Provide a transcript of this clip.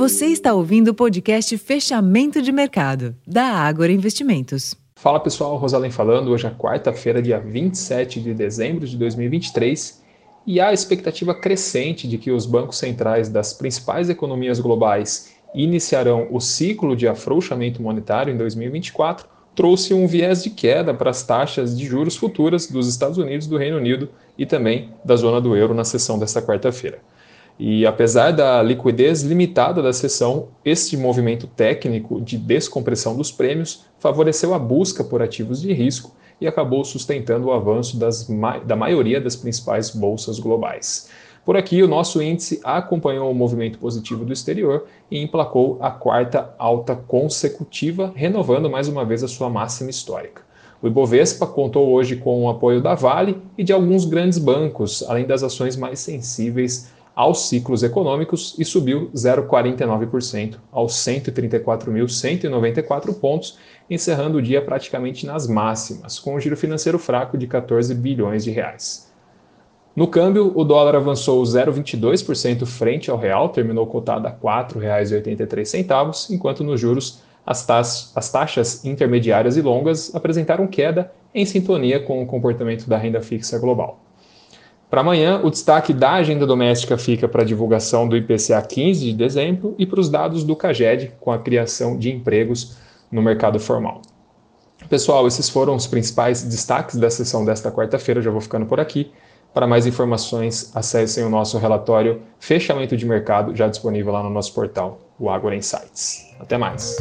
Você está ouvindo o podcast Fechamento de Mercado, da Ágora Investimentos. Fala pessoal, Rosalém falando. Hoje é quarta-feira, dia 27 de dezembro de 2023, e há a expectativa crescente de que os bancos centrais das principais economias globais iniciarão o ciclo de afrouxamento monetário em 2024, trouxe um viés de queda para as taxas de juros futuras dos Estados Unidos, do Reino Unido e também da zona do euro na sessão desta quarta-feira. E apesar da liquidez limitada da sessão, este movimento técnico de descompressão dos prêmios favoreceu a busca por ativos de risco e acabou sustentando o avanço das, da maioria das principais bolsas globais. Por aqui, o nosso índice acompanhou o movimento positivo do exterior e emplacou a quarta alta consecutiva, renovando mais uma vez a sua máxima histórica. O Ibovespa contou hoje com o apoio da Vale e de alguns grandes bancos, além das ações mais sensíveis aos ciclos econômicos e subiu 0,49% aos 134.194 pontos, encerrando o dia praticamente nas máximas, com um giro financeiro fraco de 14 bilhões de reais. No câmbio, o dólar avançou 0,22% frente ao real, terminou cotado a R$ 4,83, enquanto nos juros as, as taxas intermediárias e longas apresentaram queda em sintonia com o comportamento da renda fixa global. Para amanhã, o destaque da agenda doméstica fica para a divulgação do IPCA 15 de dezembro e para os dados do CAGED com a criação de empregos no mercado formal. Pessoal, esses foram os principais destaques da sessão desta quarta-feira. Já vou ficando por aqui. Para mais informações, acessem o nosso relatório Fechamento de Mercado, já disponível lá no nosso portal, o Agora Insights. Até mais!